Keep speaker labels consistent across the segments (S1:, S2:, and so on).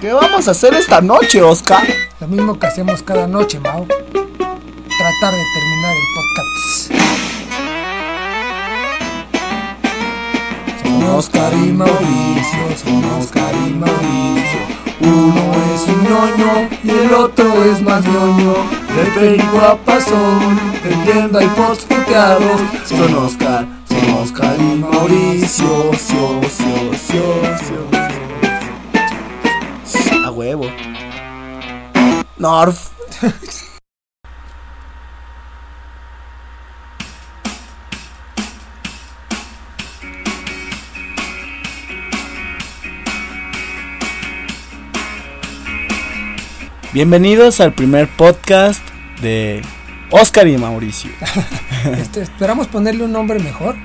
S1: ¿Qué vamos a hacer esta noche, Oscar?
S2: Lo mismo que hacemos cada noche, Mao. Tratar de terminar el podcast. Son Oscar y Mauricio, son Oscar y Mauricio. Uno es un ñoño y el otro es más ñoño. De película pasó, vendiendo hay puteados. Son Oscar, son Oscar y Mauricio, yo, yo,
S1: yo, Huevo. Norf. Bienvenidos al primer podcast de Oscar y Mauricio.
S2: Este, esperamos ponerle un nombre mejor.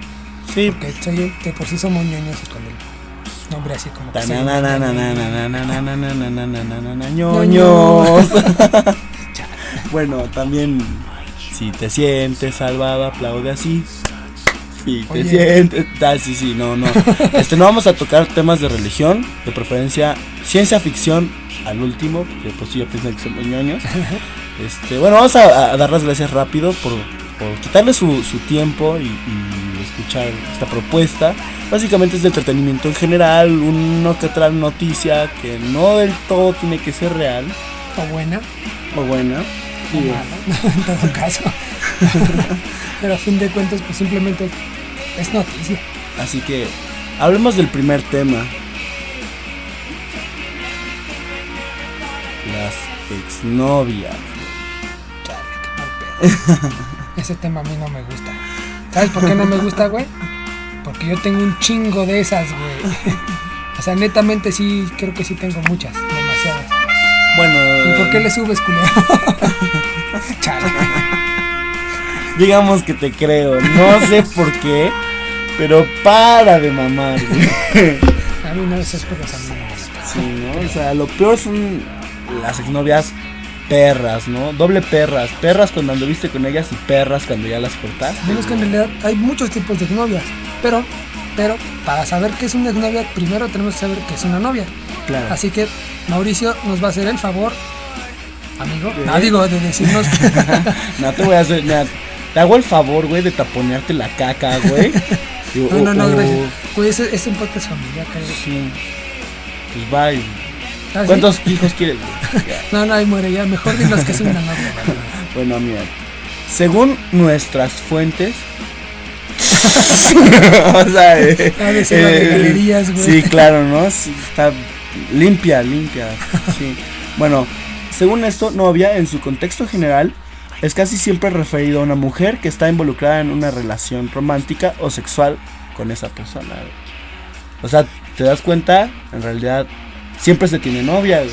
S1: Sí.
S2: Porque por sí somos ñoñosos con él nombre así como ñoños. Bueno, también
S1: si te sientes salvado, aplaude así. Si te sientes, ah, sí, sí, no, no. Este no vamos a tocar temas de religión, de preferencia ciencia ficción al último, porque pues sí, ya piensan que somos ñoños. Este, bueno, vamos a, dar las gracias rápido por, por quitarle su, su tiempo y escuchar esta propuesta. Básicamente es de entretenimiento en general, uno que otra noticia que no del todo tiene que ser real
S2: O buena,
S1: o buena.
S2: o
S1: Y,
S2: mala, en todo caso. Pero a fin de cuentas, pues simplemente es noticia.
S1: Así que hablemos del primer tema. Las exnovias.
S2: Ese tema a mí no me gusta. ¿Sabes por qué no me gusta, güey? Porque yo tengo un chingo de esas, güey. O sea, netamente sí, creo que sí tengo muchas, demasiadas.
S1: Bueno,
S2: ¿Y por qué le subes, culero? Chale.
S1: digamos que te creo. No sé por qué, pero para de mamar. güey.
S2: A mí no esas cosas a mí.
S1: Sí, ¿no? O sea, lo peor son las exnovias perras, ¿no? Doble perras. Perras cuando anduviste con ellas y perras cuando ya las cortaste.
S2: Menos que en realidad hay muchos tipos de novias, pero, pero para saber qué es una novia, primero tenemos que saber qué es una novia.
S1: Claro.
S2: Así que Mauricio nos va a hacer el favor, amigo,
S1: ¿Qué?
S2: no digo de decirnos
S1: No te voy a hacer nada. Te hago el favor, güey, de taponearte la caca, güey. Digo,
S2: No, no, no,
S1: o- o-
S2: gracias. Güey, ese- es un podcast familiar, creo.
S1: Sí. Pues bye.
S2: ¿Ah, sí?
S1: ¿Cuántos hijos? Ya.
S2: No, no, ahí muere ya. Mejor dinos que es una novia.
S1: Bueno, mira. Según nuestras fuentes. o sea, eh,
S2: de galerías, güey.
S1: Sí, claro, ¿no? Sí, está limpia, limpia. Sí. Bueno, según esto, novia en su contexto general es casi siempre referido a una mujer que está involucrada en una relación romántica o sexual con esa persona. O sea, te das cuenta, en realidad siempre se tiene novia. güey.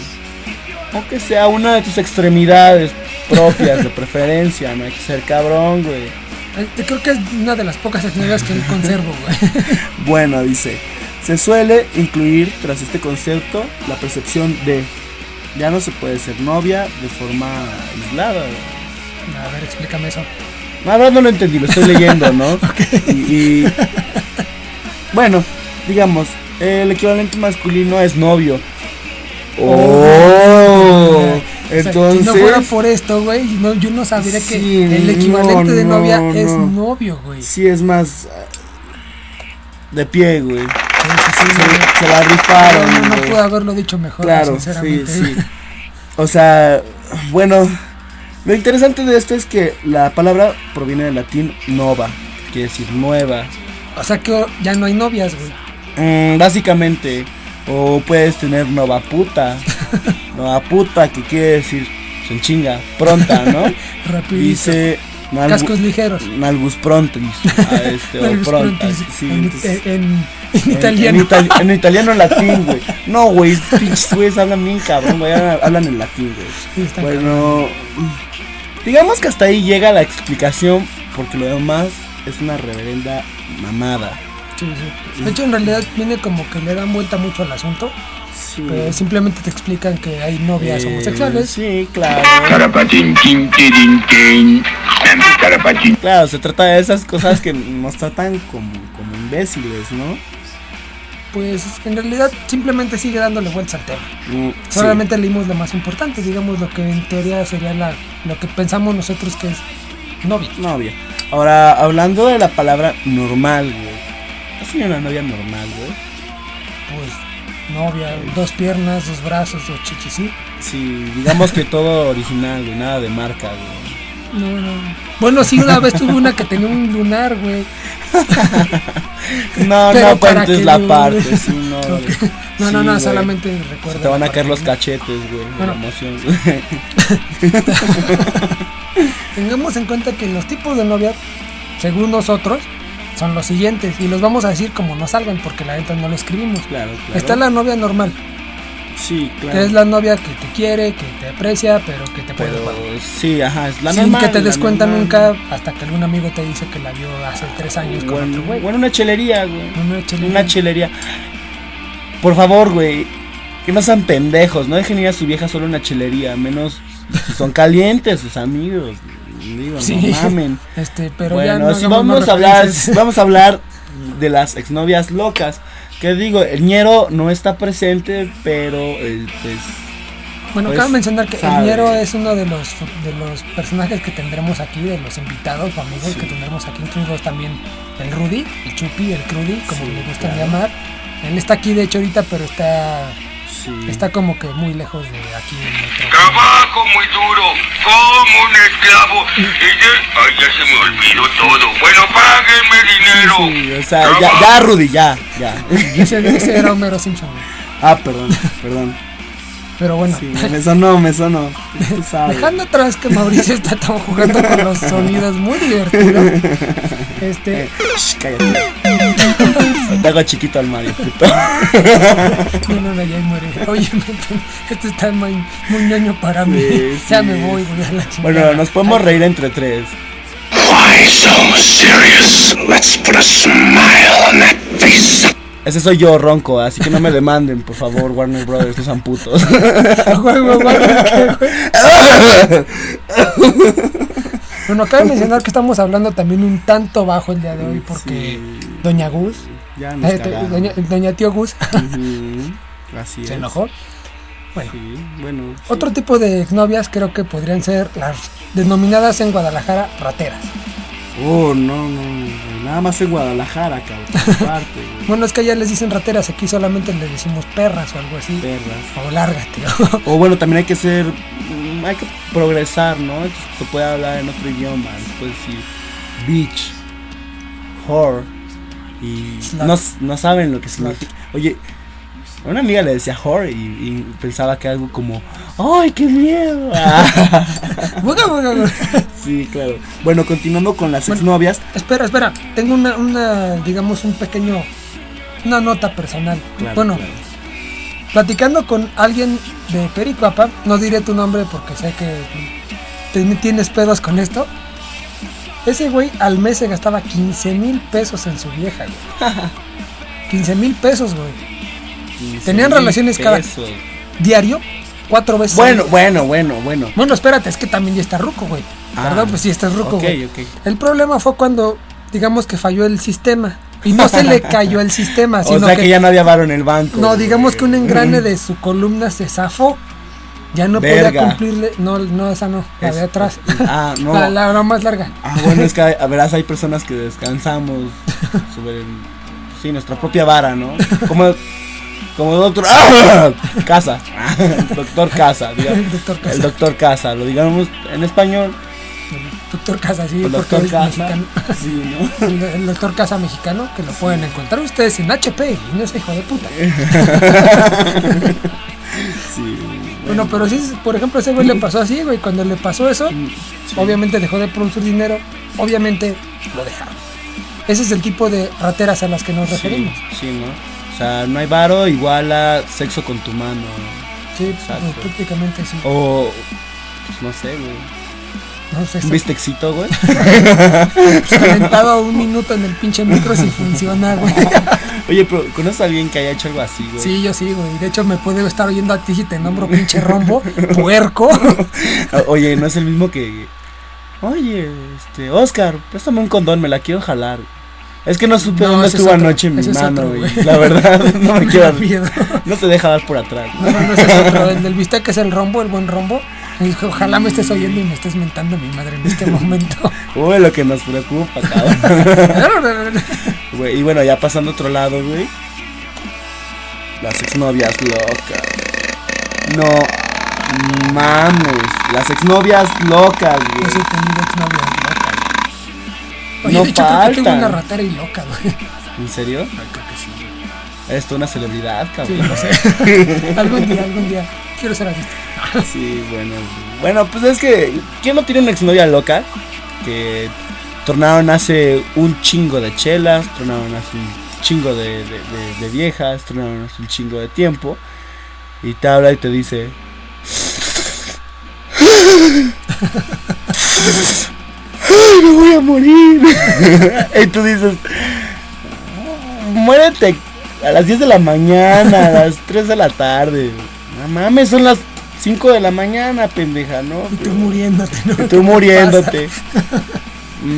S1: Aunque sea una de tus extremidades propias de preferencia, no hay que ser cabrón, güey.
S2: Eh, Creo que es una de las pocas exnovias que conservo, güey.
S1: Bueno, dice, se suele incluir tras este concepto la percepción de ya no se puede ser novia de forma aislada. güey.
S2: A ver, explícame eso.
S1: La verdad no lo entendí, lo estoy leyendo, ¿no? Y, y- bueno, digamos, el equivalente masculino es novio. Oh,
S2: O sea,
S1: entonces
S2: si no fuera por esto, güey, no, yo no sabría
S1: Sí,
S2: que el equivalente
S1: no,
S2: de novia
S1: no,
S2: es
S1: no.
S2: novio, güey.
S1: sí es más ah, de pie, güey.
S2: Sí, sí, sí,
S1: Se, se la rifaron.
S2: no, no puedo haberlo dicho mejor,
S1: Claro, sí,
S2: sinceramente.
S1: sí. O sea, bueno, lo interesante de esto es que la palabra proviene del latín nova, que quiere decir nueva.
S2: O sea que ya no hay novias, güey.
S1: Mm, básicamente, o puedes tener nova puta. nova puta, que quiere decir en chinga, pronta, ¿no?
S2: Rapidito.
S1: Dice
S2: Cascos ligeros.
S1: nalgus prontis, este, o prontas. sí,
S2: en,
S1: entonces-
S2: en- italiano.
S1: En, itali- en italiano latín, güey. No, güey, pinches güeyes hablan bien cabrón, güey. Hablan, en latín, güey.
S2: Sí,
S1: Bueno, digamos que hasta ahí llega la explicación, porque lo demás es una reverenda mamada.
S2: Sí, sí. De hecho, en realidad viene como que le dan vuelta mucho al asunto.
S1: Sí.
S2: simplemente te explican que hay novias
S1: Eh,
S2: homosexuales.
S1: Sí, claro. Claro, se trata de esas cosas que nos tratan como, como imbéciles, ¿no?
S2: pues en realidad simplemente sigue dándole vueltas al tema.
S1: Mm, sí.
S2: Solamente leímos lo más importante, digamos lo que en teoría sería la, lo que pensamos nosotros que es novia.
S1: Novia. Ahora, hablando de la palabra normal, güey. ¿Has tenido una novia normal, güey?
S2: Pues novia, dos piernas, dos brazos, dos chichis, ¿sí?
S1: Sí, digamos que todo original, güey, nada de marca, güey.
S2: No, no. Bueno, sí, una vez tuve una que tenía un lunar, güey.
S1: No,
S2: Pero
S1: no cuentes la parte, sí, no.
S2: No, no,
S1: Sí,
S2: no,
S1: güey.
S2: solamente
S1: Se
S2: recuerdo.
S1: te van a caer los cachetes, güey,
S2: Bueno.
S1: la emoción, güey.
S2: Tengamos en cuenta que los tipos de novia, según nosotros, son los siguientes. Y los vamos a decir como nos salgan, porque la neta no lo escribimos.
S1: Claro, claro.
S2: Está la novia normal,
S1: Sí, claro.
S2: que es la novia que te quiere, que te aprecia, pero que te puede
S1: sí, ajá, es la
S2: Sin
S1: normal,
S2: que te des cuenta
S1: normal.
S2: nunca hasta que algún amigo te dice que la vio hace tres años con
S1: Bueno,
S2: otro güey.
S1: bueno, una chelería, güey.
S2: Una chelería.
S1: Una chelería. Por favor, güey. Que no sean pendejos. No dejen ir a su vieja solo una chelería. Menos si son calientes sus amigos. Digo,
S2: Sí.
S1: no mamen.
S2: Este, pero ya
S1: bueno,
S2: no
S1: si
S2: hagamos
S1: vamos a hablar, vamos a hablar de las exnovias locas. Que digo, el ñero no está presente, pero eh, pues,
S2: Bueno,
S1: pues,
S2: cabe mencionar que
S1: sabe.
S2: el Ñero es uno de los de los personajes que tendremos aquí, de los invitados o amigos
S1: Sí.
S2: que tendremos aquí, incluidos también el Rudy, el Chupi, el Crudy, como
S1: Sí,
S2: le gustan
S1: claro.
S2: llamar. Él está aquí de hecho ahorita, pero está
S1: sí.
S2: está como que muy lejos de aquí en Metro.
S3: Trabajo muy duro, como un esclavo. Y de... Ay, ya se me olvidó todo. Bueno, páguenme dinero.
S1: Sí, o sea, ya, ya, Rudy, ya, ya.
S2: Ese, ese era Homero Simpson.
S1: Ah, perdón, perdón.
S2: Pero bueno,
S1: Sí, me sonó, me sonó. Tú sabes.
S2: dejando atrás que Mauricio está todo jugando con los sonidos muy divertido. Este,
S1: Shh, cállate. Te hago chiquito al Mario, puto.
S2: No, no, no, ya muere. Oye, esto está muy, muy ñoño para mí.
S1: Sí,
S2: ya me voy, voy a la chingada.
S1: Bueno, nos podemos reír entre tres.
S3: Why so serious? Let's put a smile on that face.
S1: Ese soy yo, Ronco, así que no me demanden, por favor, Warner Brothers, no sean putos.
S2: Bueno, cabe mencionar que estamos hablando también un tanto bajo el día de hoy porque
S1: Sí,
S2: Doña Gus,
S1: ya nos
S2: eh, doña, doña Tío Gus,
S1: Así
S2: se
S1: es.
S2: enojó. Bueno,
S1: Sí, bueno. sí.
S2: otro tipo de exnovias creo que podrían ser las denominadas en Guadalajara rateras.
S1: Oh, no, no, nada más en Guadalajara, cabrón. Aparte, güey.
S2: Bueno, es que allá les dicen rateras, aquí solamente les decimos perras o algo así.
S1: Perras.
S2: O lárgate.
S1: O bueno, también hay que ser. Hay que progresar, ¿no? Se puede hablar en otro idioma. Se puede decir beach, whore. Y no, no saben lo que significa. Oye, a una amiga le decía whore y, y pensaba que algo como. ¡Ay, qué miedo! Sí, claro. Bueno, continuando con las
S2: Bueno.
S1: exnovias.
S2: Espera, espera. Tengo una, una, digamos, un pequeño, una nota personal.
S1: Claro,
S2: bueno,
S1: claro.
S2: Platicando con alguien de Pericuapa, no diré tu nombre porque sé que tienes pedos con esto. Ese güey al mes se gastaba 15 mil pesos en su vieja, güey. 15 mil pesos, güey.
S1: 15
S2: Tenían relaciones cada-
S1: pesos.
S2: Diario, cuatro veces.
S1: Bueno, bueno, bueno, bueno.
S2: Bueno, espérate, es que también ya está ruco, güey.
S1: Ah,
S2: Perdón, pues sí estás ruco, güey.
S1: ok.
S2: El problema fue cuando, digamos que falló el sistema. Y no se le cayó el sistema,
S1: O
S2: sino
S1: sea
S2: que,
S1: que, ya no había varo en el banco.
S2: no, digamos que un engrane de su columna se zafó. Ya no
S1: Verga.
S2: podía cumplirle. No, no, esa no, la
S1: Es-
S2: de atrás.
S1: Ah, no.
S2: La, la, la más larga.
S1: Ah, bueno, es que a verás, hay personas que descansamos sobre el- sí, nuestra propia vara, ¿no? Como, como doctor ¡Ah! Casa, doctor Casa,
S2: El doctor Casa.
S1: el doctor Casa, lo digamos en español,
S2: Doctor Casa, sí,
S1: el
S2: porque
S1: doctor
S2: es
S1: Casa,
S2: mexicano.
S1: sí, ¿no?
S2: El, el doctor Casa mexicano, que lo pueden encontrar ustedes en HP y no es hijo de puta.
S1: Sí,
S2: Bueno, pero sí, por ejemplo, ese güey le pasó así, güey. Cuando le pasó eso,
S1: sí.
S2: obviamente dejó de producir dinero, obviamente lo dejaron. Ese es el tipo de rateras a las que nos referimos.
S1: sí, ¿no? O sea, no hay varo igual a sexo con tu mano.
S2: Sí, pues, prácticamente sí.
S1: O, pues no sé, güey.
S2: No sé,
S1: Un bistecito, güey.
S2: calentado un minuto en el pinche micro si funciona, güey.
S1: Oye, pero ¿conoces a alguien que haya hecho algo así, güey?
S2: Sí, yo sí, güey. De hecho, me puedo estar oyendo a ti si te nombro pinche rombo, puerco.
S1: Oye, no es el mismo que. Oye, este, Oscar, préstame un condón, me la quiero jalar. Es que no supe
S2: No,
S1: dónde estuvo
S2: otro,
S1: anoche mi mano, güey. La verdad, no me quiero.
S2: miedo.
S1: No te deja dar por atrás.
S2: No, no, no, ese es otro. El del bistec es el rombo, el buen rombo. Y dijo, ojalá me estés oyendo y me estés mentando a mi madre en este momento.
S1: Uy, lo que nos preocupa, cabrón. Güey, y bueno, ya pasando a otro lado, güey. Las exnovias locas. No mames. Las exnovias locas,
S2: Yo sí
S1: güey.
S2: he tenido exnovias locas. Oye,
S1: No
S2: de hecho, creo que tengo
S1: faltan.
S2: una ratera y loca, güey.
S1: ¿En serio?
S2: Ay, creo que sí.
S1: Eres tú una celebridad,
S2: Sí,
S1: cabrón.
S2: lo sé. algún día, algún día. Quiero ser artista.
S1: Sí, bueno. Bueno, pues es que. ¿Quién no tiene una exnovia loca? Que tornaron hace un chingo de chelas, tornaron hace un chingo de viejas, tornaron hace un chingo de tiempo. Y te habla y te dice. ¡Ay, me voy a morir! y tú dices. Muérete a las 10 de la mañana, a las 3 de la tarde. No mames, son las 5 de la mañana, pendeja, ¿no?
S2: Y tú muriéndote, ¿no?
S1: Y
S2: ¿Qué
S1: tú
S2: te
S1: muriéndote.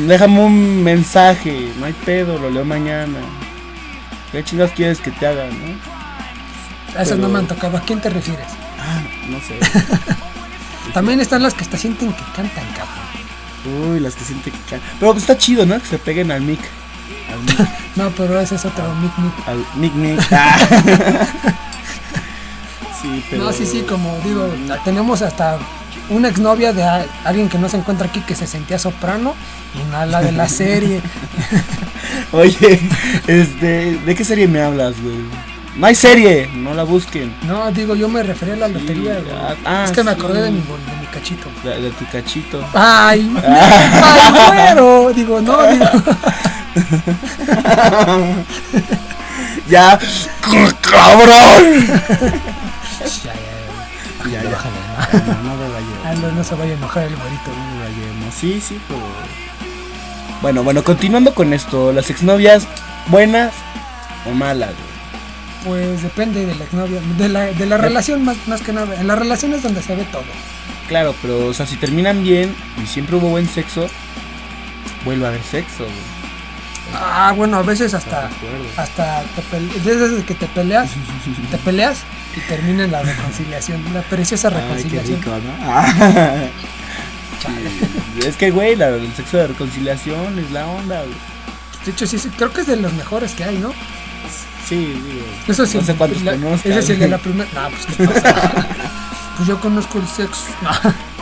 S1: Déjame un mensaje, no hay pedo, lo leo mañana. ¿Qué chingas quieres que te haga, no?
S2: pasa? Esas no me han tocado. ¿A quién te refieres?
S1: Ah, no sé.
S2: También están las que hasta sienten que cantan, cabrón.
S1: Uy, las que sienten que caen. Pero pues está chido, ¿no? Que se peguen al mic. Al mic,
S2: No, pero ese es otro mic mic.
S1: al mic, mic. Ah. Sí, pero.
S2: No, sí, sí, como digo, tenemos hasta una exnovia de a- alguien que no se encuentra aquí que se sentía soprano y no la de la serie.
S1: Oye, este, ¿de qué serie me hablas, güey? No hay serie, no la busquen.
S2: No, digo, yo me refería a la lotería. güey.
S1: ah, ah,
S2: es que me
S1: sí.
S2: acordé de mi, de mi cachito.
S1: De, de tu cachito.
S2: Ay, ay, güero. Digo, no, digo.
S1: ¡Ya! ¡Cabrón!
S2: Ya, ya,
S1: Ya, ya.
S2: Ojalá,
S1: No, no me vayamos.
S2: Ah, no, se vaya a enojar el güerito.
S1: No me vayamos. Sí, sí, pero. Bueno, bueno, continuando con esto, las exnovias, buenas o malas, güey?
S2: Pues depende de la exnovia, de la, de la relación más, más que nada. En la relación es donde se ve todo.
S1: Claro, pero, o sea, si terminan bien y siempre hubo buen sexo, vuelve a haber sexo, güey.
S2: Ah, bueno, a veces hasta, hasta te pele- desde que te peleas, te peleas y termina en la reconciliación, la preciosa
S1: Ay, qué
S2: reconciliación.
S1: rico, ¿no? Ah. Sí, es que, güey, la- el sexo de reconciliación es la onda, güey.
S2: De hecho, sí, sí, creo que es de los mejores que hay, ¿no?
S1: Sí, digo.
S2: Eso sí,
S1: No sé cuántos
S2: la-
S1: conozcas.
S2: Ese es el de la primera. No, pues qué pasa. pues yo conozco el sexo.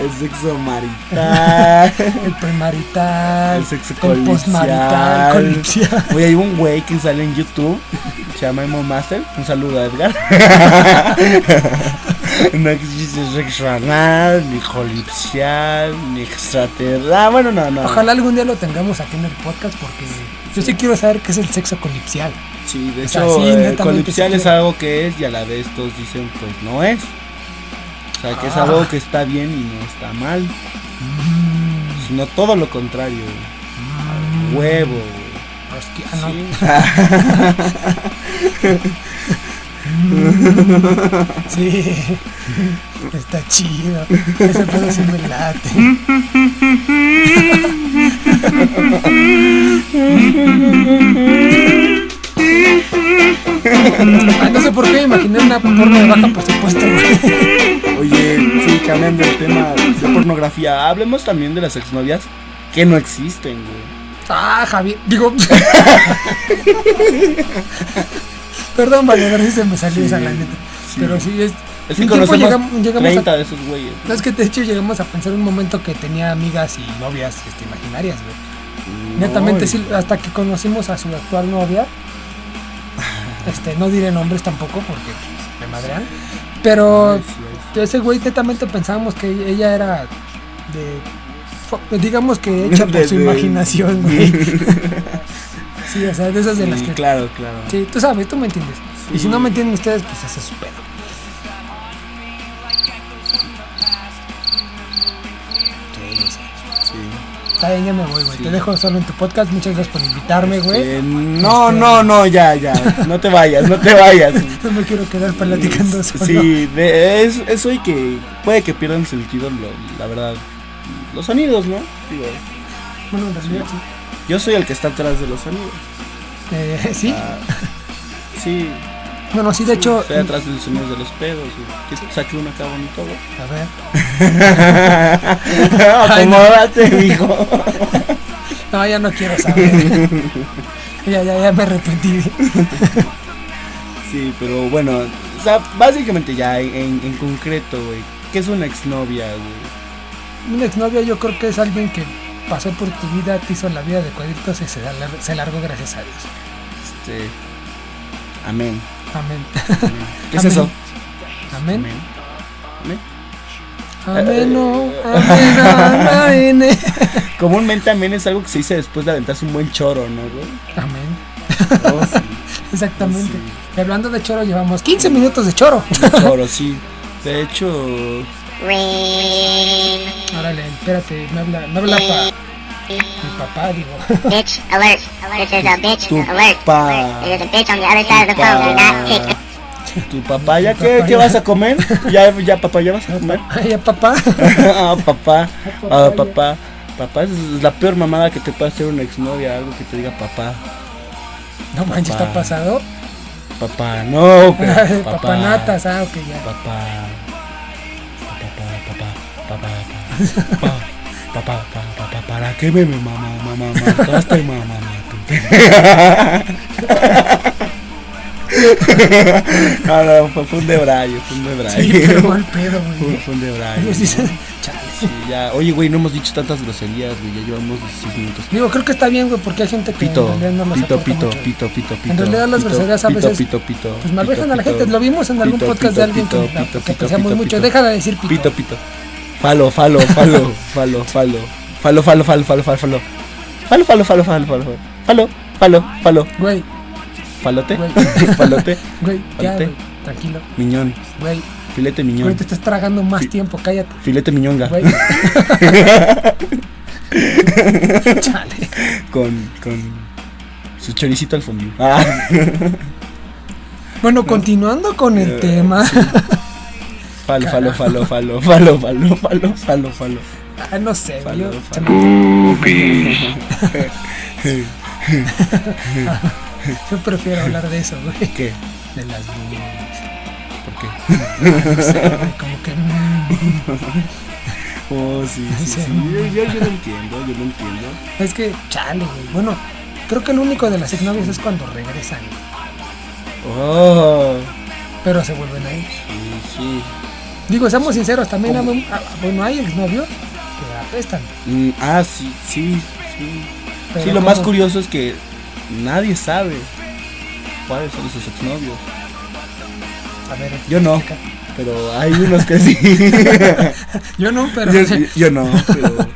S1: El sexo marital.
S2: el premarital.
S1: El sexo
S2: el postmarital.
S1: colipsial.
S2: Colipsial.
S1: Oye, hay un güey que sale en YouTube, se llama Emo Master. Un saludo a Edgar. no existe sexo anal, ni colipsial, ni extraterrestre. Ah, bueno, no, no.
S2: Ojalá algún día lo tengamos aquí en el podcast porque yo sí quiero saber qué es el sexo colipsial.
S1: Sí, de
S2: O sea,
S1: hecho,
S2: sí,
S1: eh, colipsial es algo que es y a la vez todos dicen, pues no es. O sea, que es
S2: Ah.
S1: algo que está bien y no está mal.
S2: Mm,
S1: Sino todo lo contrario. Huevo.
S2: hostia, ah, no.
S1: Sí.
S2: Sí, está chido. Ese pedo sí me late. Ay, no sé por qué imaginé una porno de baja presupuesto, güey.
S1: Oye, sí, cambiando el tema de pornografía, hablemos también de las exnovias que no existen, güey.
S2: Ah, Javier, digo. Perdón, Valedor, sí se me salió
S1: Sí,
S2: esa la neta.
S1: sí.
S2: Pero sí, es.
S1: Es que conocemos
S2: llegamos, llegamos
S1: 30
S2: a.
S1: de esos güeyes.
S2: No, es que de hecho llegamos a pensar un momento que tenía amigas y novias este, imaginarias, güey. Netamente,
S1: No,
S2: sí, hasta que conocimos a su actual novia. Este, no diré nombres tampoco porque me madrean. Pero
S1: sí,
S2: ese güey netamente pensábamos que ella era de. Digamos que hecha por
S1: De-
S2: su
S1: de-
S2: imaginación, güey. Sí, o sea, de esas de las que.
S1: claro, claro.
S2: Sí, tú sabes, tú me entiendes. Y si no me entienden ustedes, pues es su pedo.
S1: Sí.
S2: Está bien, ya me voy, güey.
S1: Sí.
S2: Te dejo solo en tu podcast. Muchas gracias por invitarme, güey.
S1: Eh, no,
S2: Este-
S1: no, no, ya, ya. No te vayas, no te vayas.
S2: No me quiero quedar platicando solo.
S1: Sí, de- es, eso y que puede que pierdan sentido, lo- la verdad. Los sonidos, ¿no? Digo,
S2: Bueno, en realidad sí.
S1: yo soy el que está atrás de los sonidos.
S2: Eh, sí,
S1: Ah, sí,
S2: bueno, sí, de hecho,
S1: estoy atrás del sonido de los pedos. güey. Que saque uno acá bonito, güey.
S2: a ver.
S1: Acomódate, mijo.
S2: No, ya no quiero saber. ya, ya, ya me arrepentí.
S1: Sí, pero bueno, o sea, básicamente ya en, en concreto, güey. ¿Qué es una exnovia, güey?
S2: Una exnovia yo creo que es alguien que pasó por tu vida, te hizo la vida de cuadritos y se largó gracias a Dios.
S1: Este. Amén.
S2: Amén.
S1: ¿Qué es
S2: Amén.
S1: eso?
S2: Amén.
S1: Amén.
S2: Amén. oh, Amén. Amén.
S1: Comúnmente amén es algo que se dice después de aventarse un buen choro, ¿no, güey?
S2: Amén.
S1: Oh, sí.
S2: Exactamente.
S1: Sí.
S2: Y hablando de choro, llevamos 15 minutos de choro.
S1: De choro, sí. De hecho.
S2: Órale, espérate, me habla, me habla pa, mi papá, digo.
S4: Bitch alert. This is a bitch
S1: Tu
S4: alert.
S1: pa.
S4: There's a bitch on the other side of the phone. Do not take
S1: tu papá, ¿ya
S2: Tu
S1: qué,
S2: papá,
S1: qué
S2: ya.
S1: vas a comer? ¿Ya, ya papá, ya vas a comer?
S2: Ay, papá.
S1: ah, papá,
S2: papá,
S1: ah,
S2: ya.
S1: papá. Papá es la peor mamada que te puede hacer una exnovia, algo que te diga papá.
S2: No manches,
S1: Papá.
S2: está pasado.
S1: Papá, no, pero papá.
S2: Papanatas, ah, ok, ya.
S1: Papá. Papá, papá, papá, papá, papá, papá, papá, papá, ¿para qué me mamá, mamá, mataste, mamá, mamá? No, no, fue, fue un debrayo, fue un debrayo.
S2: Sí, pero mal pedo, güey.
S1: fue un debrayo.
S2: Yo sí sé-
S1: ¿no? Sí, ya. Oye, güey, no hemos dicho tantas groserías, güey, ya llevamos 16 minutos.
S2: Digo, creo que está bien, güey, porque hay gente que
S1: Pito,
S2: en no
S1: pito, pito,
S2: mucho.
S1: pito, pito, pito.
S2: En realidad las
S1: pito,
S2: groserías a
S1: pito,
S2: veces,
S1: Pito, pito,
S2: Pues malvejan a la
S1: pito,
S2: gente. Lo vimos en algún
S1: pito,
S2: podcast
S1: pito,
S2: de alguien
S1: pito,
S2: que,
S1: pito,
S2: que
S1: pito, pito,
S2: mucho.
S1: pito.
S2: Deja de decir pito.
S1: Pito, pito. Falo, falo, falo, falo, falo. Falo, falo, falo, falo, falo, falo. Falo, falo, falo, falo, falo. Falo, falo, falo.
S2: Güey,
S1: Falote.
S2: Güey.
S1: Falote.
S2: güey, ya, güey. Tranquilo.
S1: Miñón.
S2: Güey,
S1: Filete
S2: güey,
S1: miñón.
S2: te estás tragando más
S1: Sí.
S2: tiempo, cállate.
S1: Filete miñonga.
S2: Güey. Chale.
S1: Con, con su choricito al fondo. Ah.
S2: Bueno, continuando con el
S1: Eh,
S2: tema.
S1: Falo, falo, falo, falo, falo, falo, falo, falo, falo.
S2: Ah, no sé, yo- prefiero hablar de eso, güey.
S1: ¿Qué?
S2: De las boobies.
S1: ¿Por qué?
S2: No sé, güey, como que. mm,
S1: Oh, sí, sí,
S2: Sí.
S1: sí. Yo, yo, yo lo entiendo, yo lo entiendo.
S2: Es que, chale, güey. Bueno, creo que el único de las exnovias es cuando regresan.
S1: Oh,
S2: Pero se vuelven ahí.
S1: sí, sí.
S2: Digo, seamos sinceros, también ah, bueno, hay exnovios apestan.
S1: Mm, ah, sí, sí, sí.
S2: Pero
S1: sí, lo más curioso es que nadie sabe cuáles son sus exnovios.
S2: A ver,
S1: Yo no. Pero hay unos que sí.
S2: Yo no, pero.
S1: yo, yo no, pero.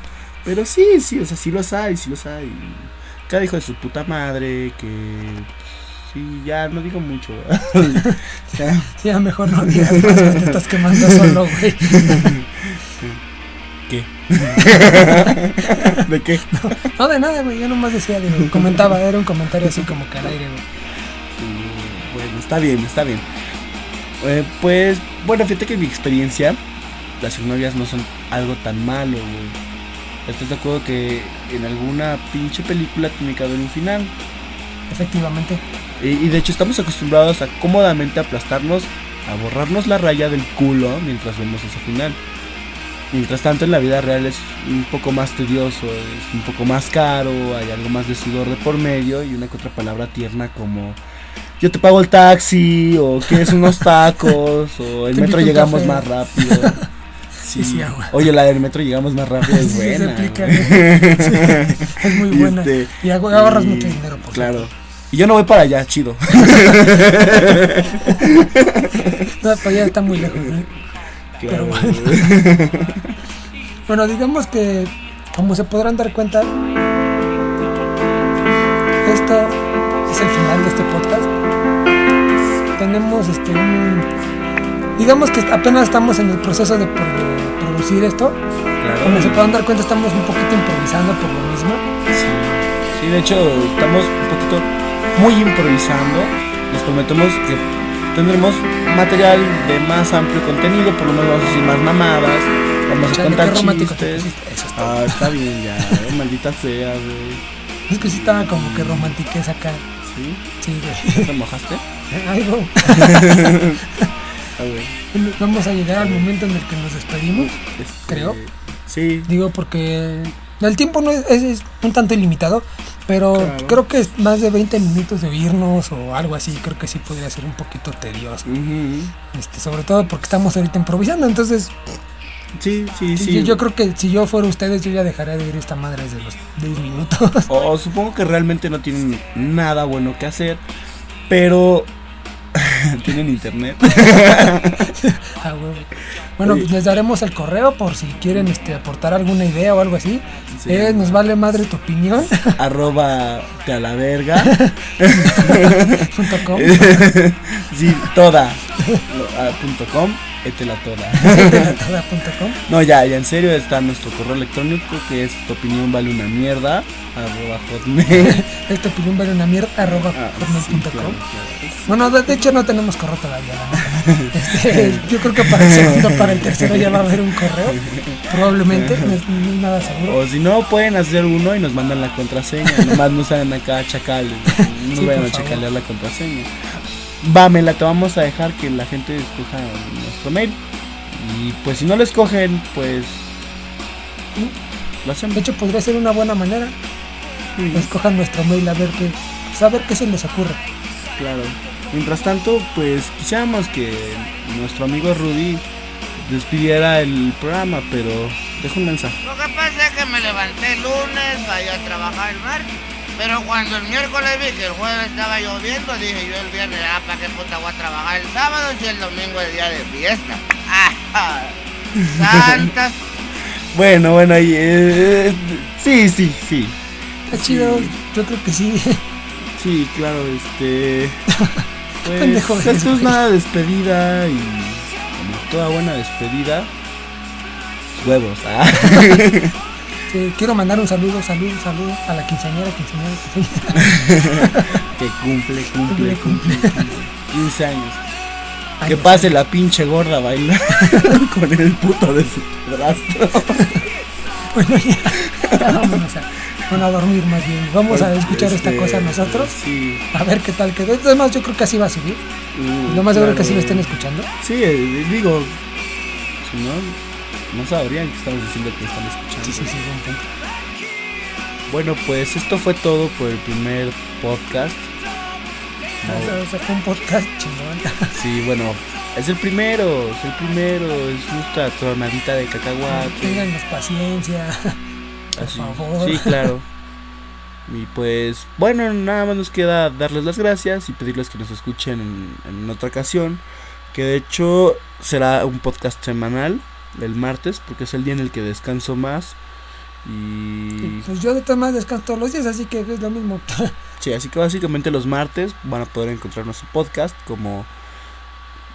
S1: Pero sí, sí, o sea, sí los hay, sí los hay. Cada hijo de su puta madre, que. Sí, ya no digo mucho. Ya.
S2: Sí, a mejor no digas más, te estás quemando solo, güey.
S1: ¿De qué?
S2: No, de nada, güey. Yo nomás decía, digo, comentaba, era un comentario así como que al aire, güey.
S1: Sí, Bueno, está bien, está bien. Eh, pues, bueno, fíjate que en mi experiencia, las exnovias no son algo tan malo, güey. ¿Estás de acuerdo que en alguna pinche película tiene que haber un final?
S2: Efectivamente.
S1: Y, y de hecho estamos acostumbrados a cómodamente aplastarnos, a borrarnos la raya del culo mientras vemos ese final. Mientras tanto en la vida real es un poco más tedioso, es un poco más caro, hay algo más de sudor de por medio y una que otra palabra tierna como yo te pago el taxi o quieres unos tacos o el metro llegamos más rápido. Sí.
S2: Sí, sí, agua.
S1: Oye, la del metro llegamos más rápido es
S2: Sí, se
S1: buena.
S2: Sí, es muy
S1: Y
S2: buena.
S1: este,
S2: y
S1: y-
S2: mucho dinero, por
S1: Claro. Y yo no voy para allá, chido.
S2: No, para allá está muy lejos, Pero. Bueno, digamos que, como se podrán dar cuenta, esto es el final de este podcast. Tenemos este un. Digamos que apenas estamos en el proceso de, pro- de producir esto.
S1: Claro.
S2: Como se podrán dar cuenta, estamos un poquito improvisando por lo mismo.
S1: Sí, sí, de hecho estamos un poquito muy improvisando. Les prometemos que tendremos material de más amplio contenido, por lo menos vamos a decir más mamadas, vamos a contar chistes.
S2: Eso está.
S1: Ah, está bien ya, eh, maldita sea, güey.
S2: Es que sí estaba como que romantiquez acá.
S1: ¿Sí?
S2: Sí, güey.
S1: ¿Te mojaste? Ah, güey.
S2: Vamos a llegar al momento en el que nos despedimos.
S1: Este,
S2: Creo.
S1: Sí,
S2: Digo, porque el tiempo no es, es- es un tanto ilimitado, pero
S1: Claro.
S2: creo que más de 20 minutos de oírnos o algo así, creo que sí podría ser un poquito tedioso. Este, sobre todo porque estamos ahorita improvisando, entonces
S1: sí, sí, sí.
S2: yo, yo creo que si yo fuera ustedes yo ya dejaría de oír esta madre desde los 10 minutos.
S1: O supongo que realmente no tienen nada bueno que hacer, pero tienen internet.
S2: Ah. Bueno,
S1: Oye.
S2: les daremos el correo por si quieren este, aportar alguna idea o algo así.
S1: Sí.
S2: Eh, nos vale madre tu opinión.
S1: Arroba te a la verga.
S2: punto com.
S1: sí, toda. Lo- ah, punto com, étela toda. No, ya, ya en serio está nuestro correo electrónico que es tu opinión vale una mierda. Arroba hotmail.
S2: Esta opinión vale una mierda arroba
S1: Ah,
S2: hotmail
S1: sí, claro, claro.
S2: Bueno, de, de hecho no tenemos correo todavía. Este, yo creo que para el segundo, para el tercero ya va a haber un correo. Probablemente, no es, nada seguro.
S1: O si no, pueden hacer uno y nos mandan la contraseña. Nomás no sean acá chacales. No
S2: Sí,
S1: vayan a chacalear la contraseña. Va, me la te vamos a dejar que la gente escoja nuestro mail. Y pues si no lo escogen, pues. Lo hacemos.
S2: De hecho, podría ser una buena manera.
S1: Sí,
S2: Escojan nuestro mail a ver qué, saber qué se les ocurre.
S1: claro. Mientras tanto, pues quisiéramos que nuestro amigo Rudy despidiera el programa, pero deja un mensaje.
S3: Lo que pasa es que me levanté el lunes, vaya a trabajar el martes. Pero cuando el miércoles vi que el jueves estaba lloviendo, dije yo el viernes, ah, ¿para qué puta voy a trabajar el sábado si el domingo es día de fiesta? ¡Ah! ¡Santas!
S1: Bueno, bueno, ahí. eh, sí, sí, sí.
S2: Está chido, yo creo que sí.
S1: Sí, claro, este. Pues,
S2: pendejo
S1: esto es
S2: güey.
S1: una despedida y. Como toda buena despedida. Huevos, ah.
S2: Quiero mandar un saludo, saludo, saludo a la quinceañera, quinceañera, quinceañera.
S1: que cumple, cumple,
S2: Cumple,
S1: cumple. 15 años. Que pase la pinche gorda a bailar con el puto de su padrastro.
S2: Bueno, ya, ya vámonos a, bueno, a dormir más bien. Vamos a escuchar esta
S1: Este,
S2: cosa nosotros.
S1: Sí.
S2: A ver qué tal quedó. Además, yo creo que así va a subir.
S1: mm,
S2: Lo más seguro es que
S1: claro.
S2: sí lo estén escuchando.
S1: Sí, eh, digo. Si no, no sabrían que estamos diciendo que están escuchando.
S2: Sí, sí, sí, buen punto.
S1: Bueno, pues esto fue todo por el primer podcast.
S2: O sea, o sea, fue un podcast chingón.
S1: Sí, bueno, es el primero, es el primero, es nuestra tronadita de cacahuate.
S2: Ténganos paciencia. Por
S1: Así.
S2: favor.
S1: Sí, claro. Y pues, bueno, nada más nos queda darles las gracias y pedirles que nos escuchen en, en otra ocasión. Que de hecho será un podcast semanal, el martes, porque es el día en el que descanso más. Y
S2: Pues yo de todas maneras descanso todos los días, así que es lo mismo.
S1: sí, así que básicamente los martes van a poder encontrar nuestro podcast como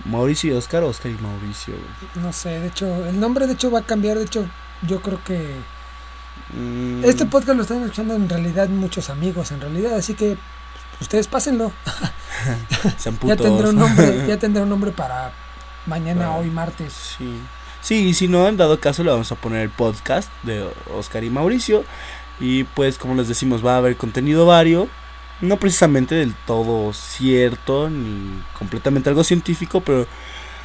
S1: Mauricio y Oscar, Oscar y Mauricio.
S2: No sé, de hecho, el nombre de hecho va a cambiar. De hecho, yo creo que
S1: Mm,
S2: este podcast lo están escuchando en realidad muchos amigos, en realidad. Así que ustedes pásenlo. Ya tendrá un nombre, ya tendrá un nombre para mañana, hoy, martes.
S1: Sí. Sí, y si no, en dado caso le vamos a poner el podcast de Oscar y Mauricio. Y pues como les decimos, va a haber contenido vario. No precisamente del todo cierto, ni completamente algo científico, pero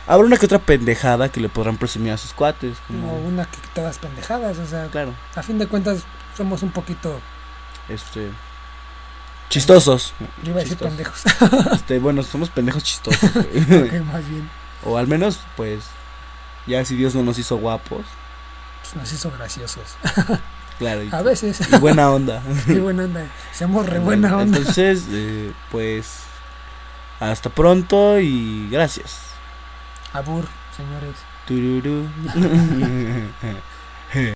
S1: habrá una que otra pendejada que le podrán presumir a sus cuates.
S2: Como
S1: Como,
S2: una que todas pendejadas, o sea,
S1: claro,
S2: a fin de cuentas somos un poquito,
S1: este... Chistosos.
S2: yo iba a decir pendejos,
S1: Este, bueno, somos pendejos chistosos. güey.
S2: Ok, más bien,
S1: o al menos, pues, ya si Dios no nos hizo guapos.
S2: pues nos hizo graciosos.
S1: Claro. Y,
S2: A veces,
S1: y buena onda.
S2: qué buena onda, seamos re buena onda.
S1: Entonces, eh, pues, hasta pronto y gracias.
S2: Abur, señores.
S1: Tururú.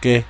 S1: ¿Qué?